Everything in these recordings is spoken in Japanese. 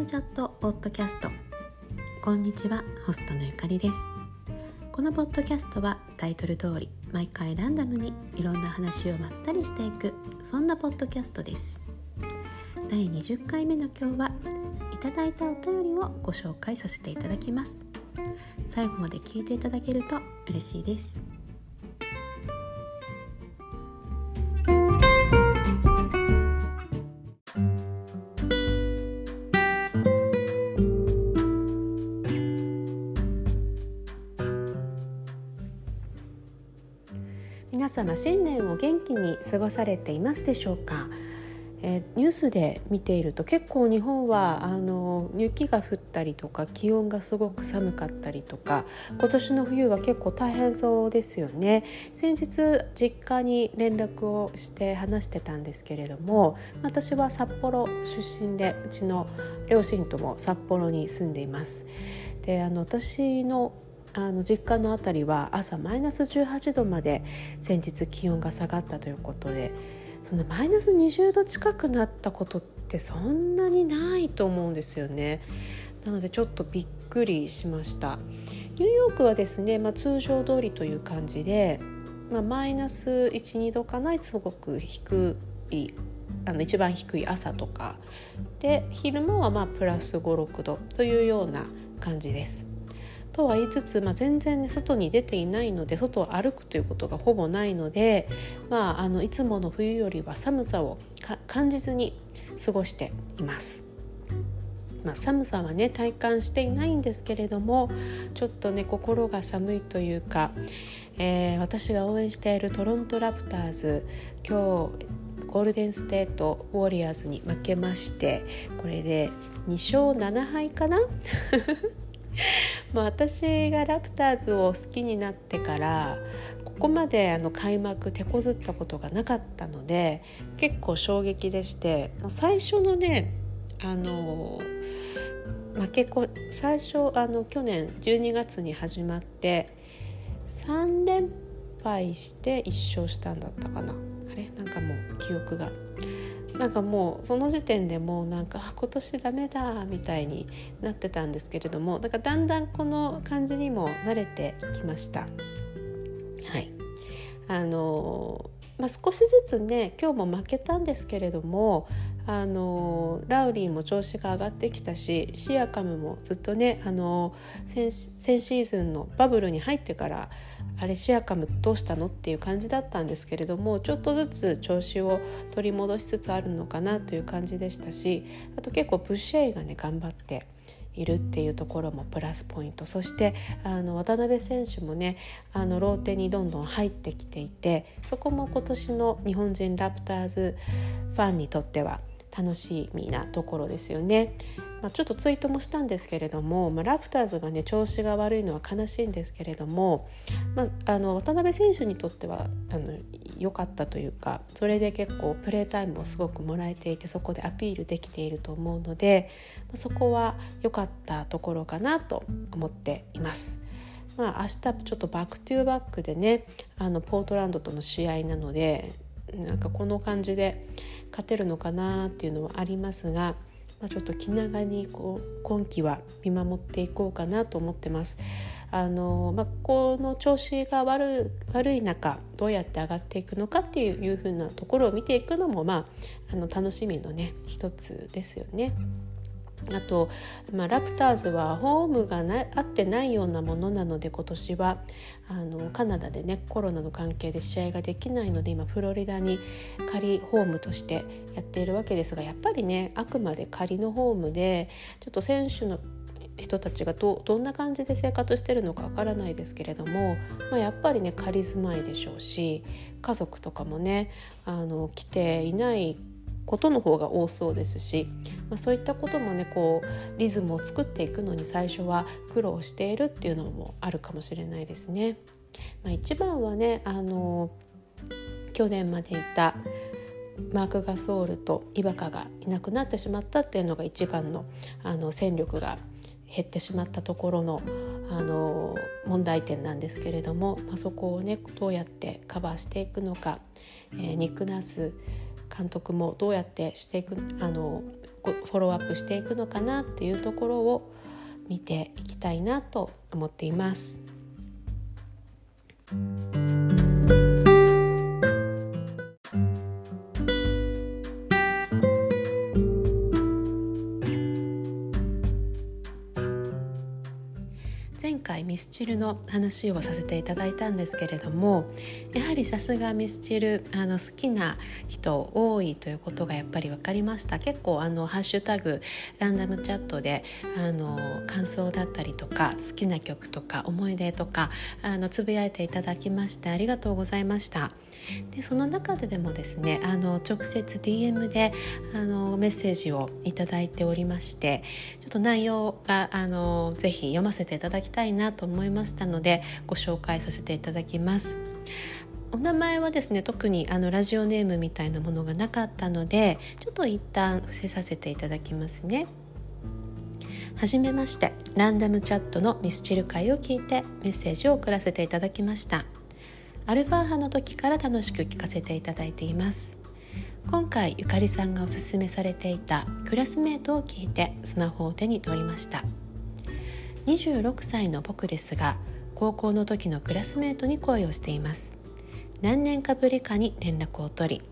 ムチャットポッドキャスト。こんにちはホストのゆかりです。このポッドキャストはタイトル通り毎回ランダムにいろんな話をまったりしていくそんなポッドキャストです。第20回目の今日はいただいたお便りをご紹介させていただきます。最後まで聞いていただけると嬉しいです。様新年を元気に過ごされていますでしょうか、えー、ニュースで見ていると結構日本はあの雪が降ったりとか気温がすごく寒かったりとか今年の冬は結構大変そうですよね。先日実家に連絡をして話してたんですけれども私は札幌出身でうちの両親とも札幌に住んでいます。であの私のあの実家の辺りは朝マイナス18度まで先日気温が下がったということでそのマイナス20度近くなったことってそんなにないと思うんですよね。なのでちょっとびっくりしました。ニューヨークはですね、まあ、通常通りという感じで、まあ、マイナス12度かなすごく低いあの一番低い朝とかで昼間はまあプラス56度というような感じです。とは言いつつ、まあ、全然、外に出ていないので外を歩くということがほぼないので、まあ、あのいつもの冬よりは寒さを感じずに過ごしています。まあ、寒さはね体感していないんですけれどもちょっとね心が寒いというか、えー、私が応援しているトロントラプターズ今日ゴールデンステートウォリアーズに負けましてこれで2勝7敗かな？まあ私がラプターズを好きになってからここまであの開幕手こずったことがなかったので結構衝撃でして最初のねあの負けこ最初あの去年12月に始まって3連敗して1勝したんだったかな。あれ？なんかもう記憶が。なんかもうその時点でもうなんか今年ダメだみたいになってたんですけれどもだからだんだんこの感じにも慣れてきました。はいあのまあ、少しずつね今日も負けたんですけれどもあのラウリーも調子が上がってきたしシアカムもずっとねあの先シーズンのバブルに入ってからあれシアカムどうしたのっていう感じだったんですけれどもちょっとずつ調子を取り戻しつつあるのかなという感じでしたしあと結構ブッシェイがね頑張っているっていうところもプラスポイント。そしてあの渡辺選手もねあのローテにどんどん入ってきていてそこも今年の日本人ラプターズファンにとっては楽しみなところですよね。まあ、ちょっとツイートもしたんですけれども、まあ、ラプターズがね調子が悪いのは悲しいんですけれども、まあ、あの渡辺選手にとってはあの良かったというかそれで結構プレータイムをすごくもらえていてそこでアピールできていると思うので、まあ、そこは良かったところかなと思っています。まあ、明日ちょっと back to back でねあのポートランドとの試合なのでなんかこの感じで勝てるのかなっていうのはありますがまあ、ちょっと気長にこう今季は見守っていこうかなと思ってます。あのまあ、この調子が悪悪い中どうやって上がっていくのかっていうふうなところを見ていくのも、まあ、あの楽しみのね一つですよね。あと、まあ、ラプターズはホームがな合ってないようなものなので今年はあのカナダでねコロナの関係で試合ができないので今フロリダに仮ホームとしてやっているわけですがやっぱりねあくまで仮のホームでちょっと選手の人たちがどどんな感じで生活してるのかわからないですけれども、まあ、やっぱりね仮住まいでしょうし家族とかもねあの来ていないことの方が多そうですし、まあ、そういったこともねこうリズムを作っていくのに最初は苦労しているっていうのもあるかもしれないですね。まあ、一番はねあの去年までいたマーク・ガソールとイバカがいなくなってしまったっていうのが一番のあの戦力が減ってしまったところのあの問題点なんですけれども、まあ、そこをねどうやってカバーしていくのか、えー、ニックナス監督もどうやってしていくあのフォローアップしていくのかなっていうところを見ていきたいなと思っています。チルの話をさせていただいたんですけれどもやはりさすがミスチルあの好きな人多いということがやっぱり分かりました結構あのハッシュタグランダムチャットであの感想だったりとか好きな曲とか思い出とかあのつぶやいていただきましてありがとうございました。でその中ででもですねあの直接 DM であのメッセージをいただいておりましてちょっと内容があのぜひ読ませていただきたいなと思いましたのでご紹介させていただきます。お名前はですね特にあのラジオネームみたいなものがなかったのでちょっと一旦伏せさせていただきますね。はじめましてランダムチャットのミスチル会を聞いてメッセージを送らせていただきました。アルファ波の時から楽しく聞かせていただいています。今回ゆかりさんがおすすめされていたクラスメートを聞いてスマホを手に取りました。26歳の僕ですが高校の時のクラスメートに恋をしています。何年かぶりかに連絡を取り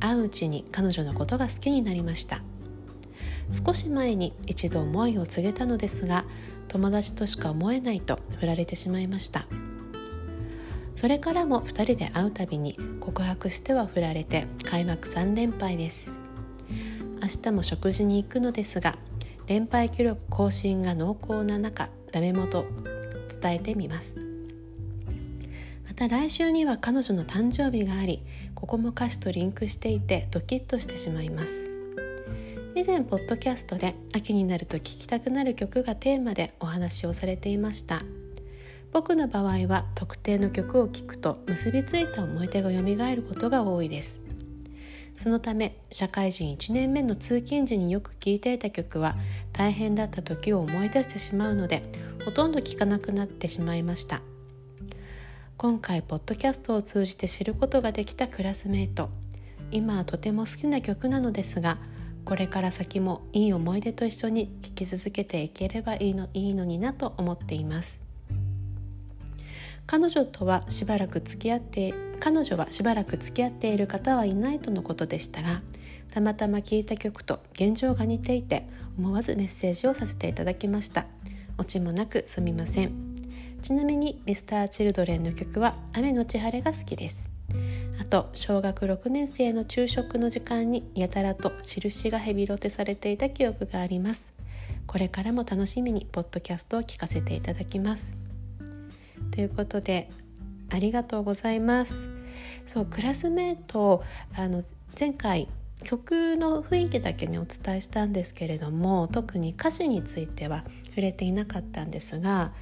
会ううちに彼女のことが好きになりました。少し前に一度思いを告げたのですが友達としか思えないと振られてしまいました。それからも2人で会うたびに告白しては振られて開幕3連敗です。明日も食事に行くのですが連敗記録更新が濃厚な中ダメ元伝えてみます。また来週には彼女の誕生日がありここも歌詞とリンクしていてドキッとしてしまいます。以前ポッドキャストで秋になると聴きたくなる曲がテーマでお話をされていました。僕の場合は特定の曲を聴くと結びついた思い出が蘇ることが多いです。そのため社会人1年目の通勤時によく聴いていた曲は大変だった時を思い出してしまうのでほとんど聴かなくなってしまいました。今回ポッドキャストを通じて知ることができたクラスメート。今はとても好きな曲なのですがこれから先もいい思い出と一緒に聴き続けていければいいのいいのになと思っています。彼女とはしばらく付き合って彼女はしばらく付き合っている方はいないとのことでしたがたまたま聴いた曲と現状が似ていて思わずメッセージをさせていただきました。オチもなくすみません。ちなみに Mr.Children の曲は雨のち晴れが好きです。あと小学6年生の昼食の時間にやたらと印がヘビロテされていた記憶があります。これからも楽しみにポッドキャストを聞かせていただきます。ということでありがとうございます。そうクラスメートあの前回曲の雰囲気だけにお伝えしたんですけれども特に歌詞については触れていなかったんですが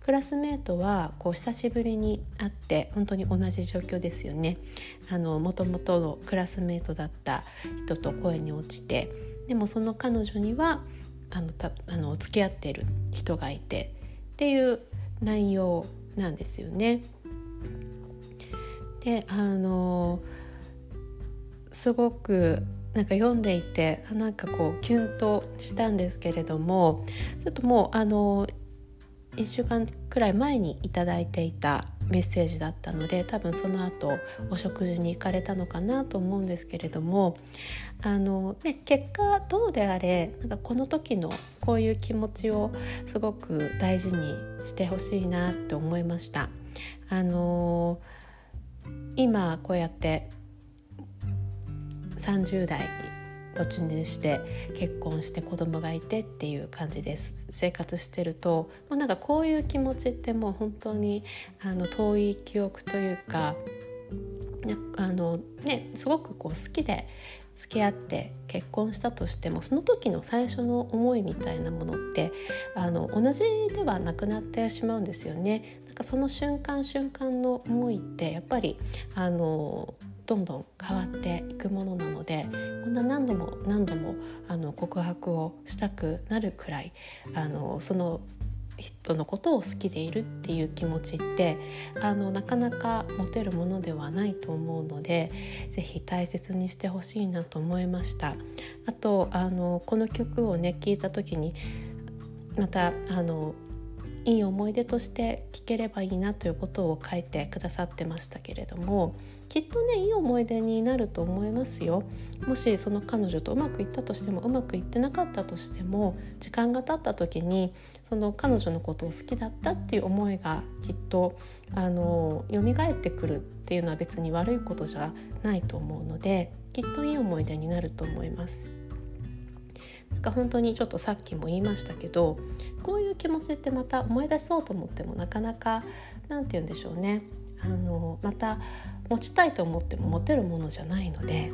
クラスメートはこう久しぶりに会って本当に同じ状況ですよね。もともとのクラスメートだった人と声に落ちてでもその彼女にはあのたあの付き合ってる人がいてっていう内容なんですよね。であのすごくなんか読んでいてなんかこうキュンとしたんですけれどもちょっともうあの1週間くらい前に頂いていたメッセージだったので多分その後お食事に行かれたのかなと思うんですけれどもあの、ね、結果どうであれなんかこの時のこういう気持ちをすごく大事にしてほしいなって思いました。あの今こうやって30代突入して結婚して子供がいてっていう感じです生活してるともうなんかこういう気持ちってもう本当にあの遠い記憶というかあの、ね、すごくこう好きで付き合って結婚したとしてもその時の最初の思いみたいなものってあの同じではなくなってしまうんですよね。なんかその瞬間瞬間の思いってやっぱりあのどんどん変わっていくものなのでこんな何度も何度もあの告白をしたくなるくらいあのその人のことを好きでいるっていう気持ちってあのなかなか持てるものではないと思うので是非大切にしてほしいなと思いました。あとあのこの曲をね聞いた時にまたあのいい思い出として聞ければいいなということを書いてくださってましたけれどもきっとねいい思い出になると思いますよもしその彼女とうまくいったとしてもうまくいってなかったとしても時間が経った時にその彼女のことを好きだったっていう思いがきっとあの蘇ってくるっていうのは別に悪いことじゃないと思うのできっといい思い出になると思います。なんか本当にちょっとさっきも言いましたけどこういう気持ちってまた思い出そうと思ってもなかなか何て言うんでしょうねあのまた持ちたいと思っても持てるものじゃないので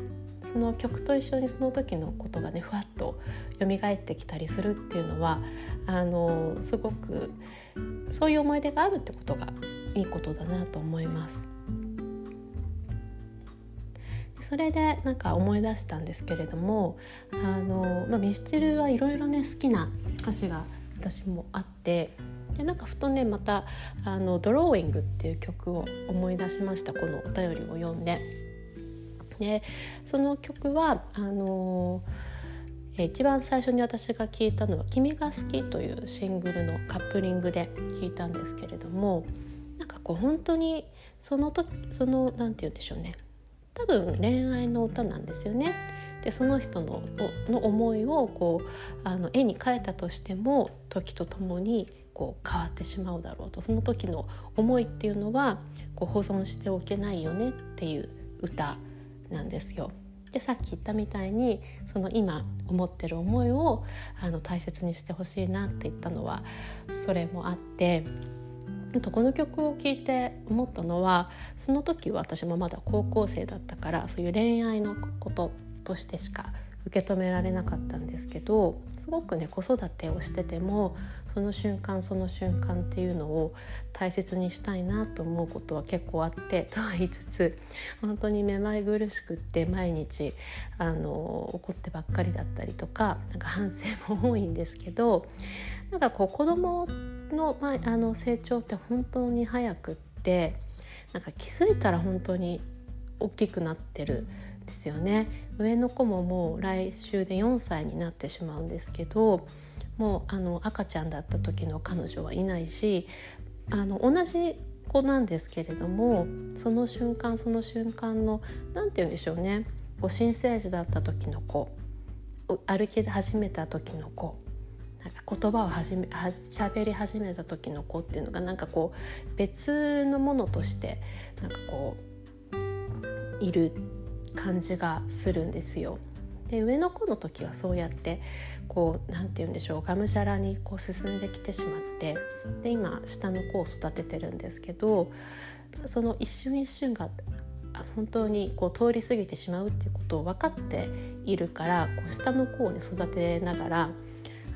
その曲と一緒にその時のことがねふわっと蘇ってきたりするっていうのはあのすごくそういう思い出があるってことがいいことだなと思います。それでなんか思い出したんですけれどもあの、まあ、ミスチルはいろいろね好きな歌詞が私もあってでなんかふとねまたあの「ドローイング」っていう曲を思い出しましたこのお便りを読んで。でその曲はあの一番最初に私が聞いたのは「君が好き」というシングルのカップリングで聞いたんですけれどもなんかこう本当にその時その何て言うんでしょうね多分恋愛の歌なんですよね。でその人のの思いをこうあの絵に描いたとしても時とともにこう変わってしまうだろうとその時の思いっていうのはこう保存しておけないよねっていう歌なんですよ。でさっき言ったみたいにその今思ってる思いをあの大切にしてほしいなって言ったのはそれもあってとこの曲を聴いて思ったのはその時は私もまだ高校生だったからそういう恋愛のこととしてしか受け止められなかったんですけどすごくね子育てをしててもその瞬間その瞬間っていうのを大切にしたいなと思うことは結構あって とは言いつつ本当にめまい苦しくって毎日あの怒ってばっかりだったりとかなんか反省も多いんですけどなんかこう子供の,、の成長って本当に早くってなんか気づいたら本当に大きくなってるんですよね。上の子ももう来週で4歳になってしまうんですけどもうあの赤ちゃんだった時の彼女はいないしあの同じ子なんですけれどもその瞬間その瞬間の何て言うんでしょうね。こう新生児だった時の子歩き始めた時の子なんか言葉を始めは喋り始めた時の子っていうのがなんかこう別のものとしてなんかこういる感じがするんですよ。で上の子の時はそうやってこう何て言うんでしょうがむしゃらにこう進んできてしまってで今下の子を育ててるんですけどその一瞬一瞬が本当にこう通り過ぎてしまうっていうことを分かっているからこう下の子をね育てながら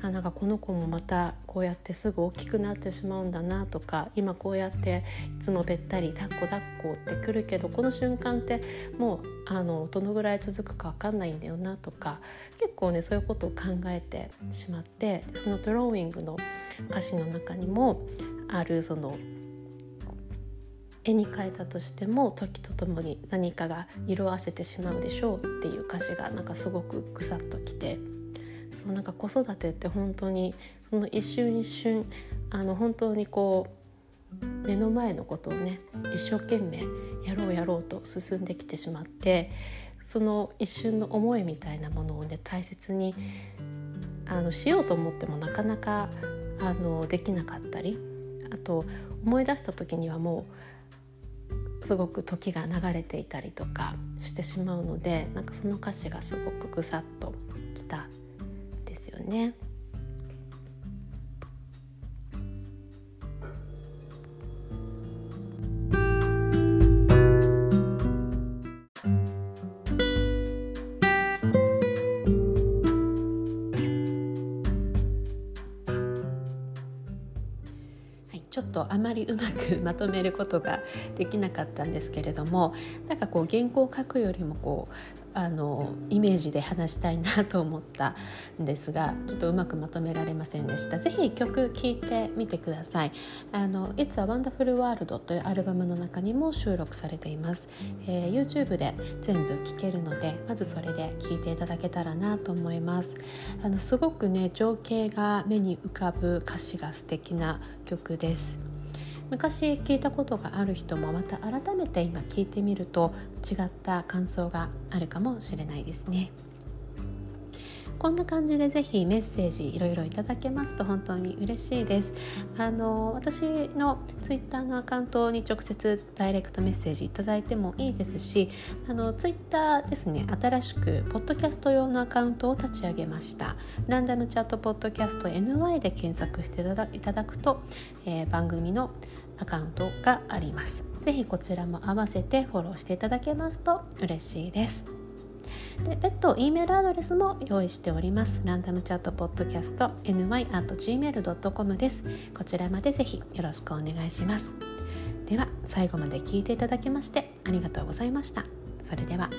あなんかこの子もまたこうやってすぐ大きくなってしまうんだなとか今こうやっていつもべったり抱っこ抱っこってくるけどこの瞬間ってもうあのどのぐらい続くか分かんないんだよなとか結構ねそういうことを考えてしまってそのドローイングの歌詞の中にもあるその絵に描いたとしても時とともに何かが色あせてしまうでしょうっていう歌詞がなんかすごくぐさっときてなんか子育てって本当にその一瞬一瞬あの本当にこう目の前のことをね一生懸命やろうやろうと進んできてしまってその一瞬の思いみたいなものをね大切にあのしようと思ってもなかなかあのできなかったりあと思い出した時にはもうすごく時が流れていたりとかしてしまうのでなんかその歌詞がすごくぐさっときたよね。ちょっとあまりうまくまとめることができなかったんですけれどもなんかこう原稿を書くよりもこうあのイメージで話したいなと思ったんですがちょっとうまくまとめられませんでした。ぜひ曲聴いてみてください。あの「It's a Wonderful World」というアルバムの中にも収録されています、えー、YouTube で全部聴けるのでまずそれで聴いていただけたらなと思います。あのすごくね情景が目に浮かぶ歌詞が素敵な曲です。昔聞いたことがある人もまた改めて今聞いてみると違った感想があるかもしれないですね。こんな感じでぜひメッセージいろいろいただけますと本当に嬉しいです。あの私のツイッターのアカウントに直接ダイレクトメッセージいただいてもいいですしあのツイッターですね新しくポッドキャスト用のアカウントを立ち上げました。ランダムチャットポッドキャスト NY で検索していただくと、えー、番組のアカウントがあります。ぜひこちらも合わせてフォローしていただけますと嬉しいです。で別途 E メールアドレスも用意しております。ランダムチャットポッドキャスト ny.gmail.com です。こちらまでぜひよろしくお願いします。では最後まで聞いていただきましてありがとうございました。それでは。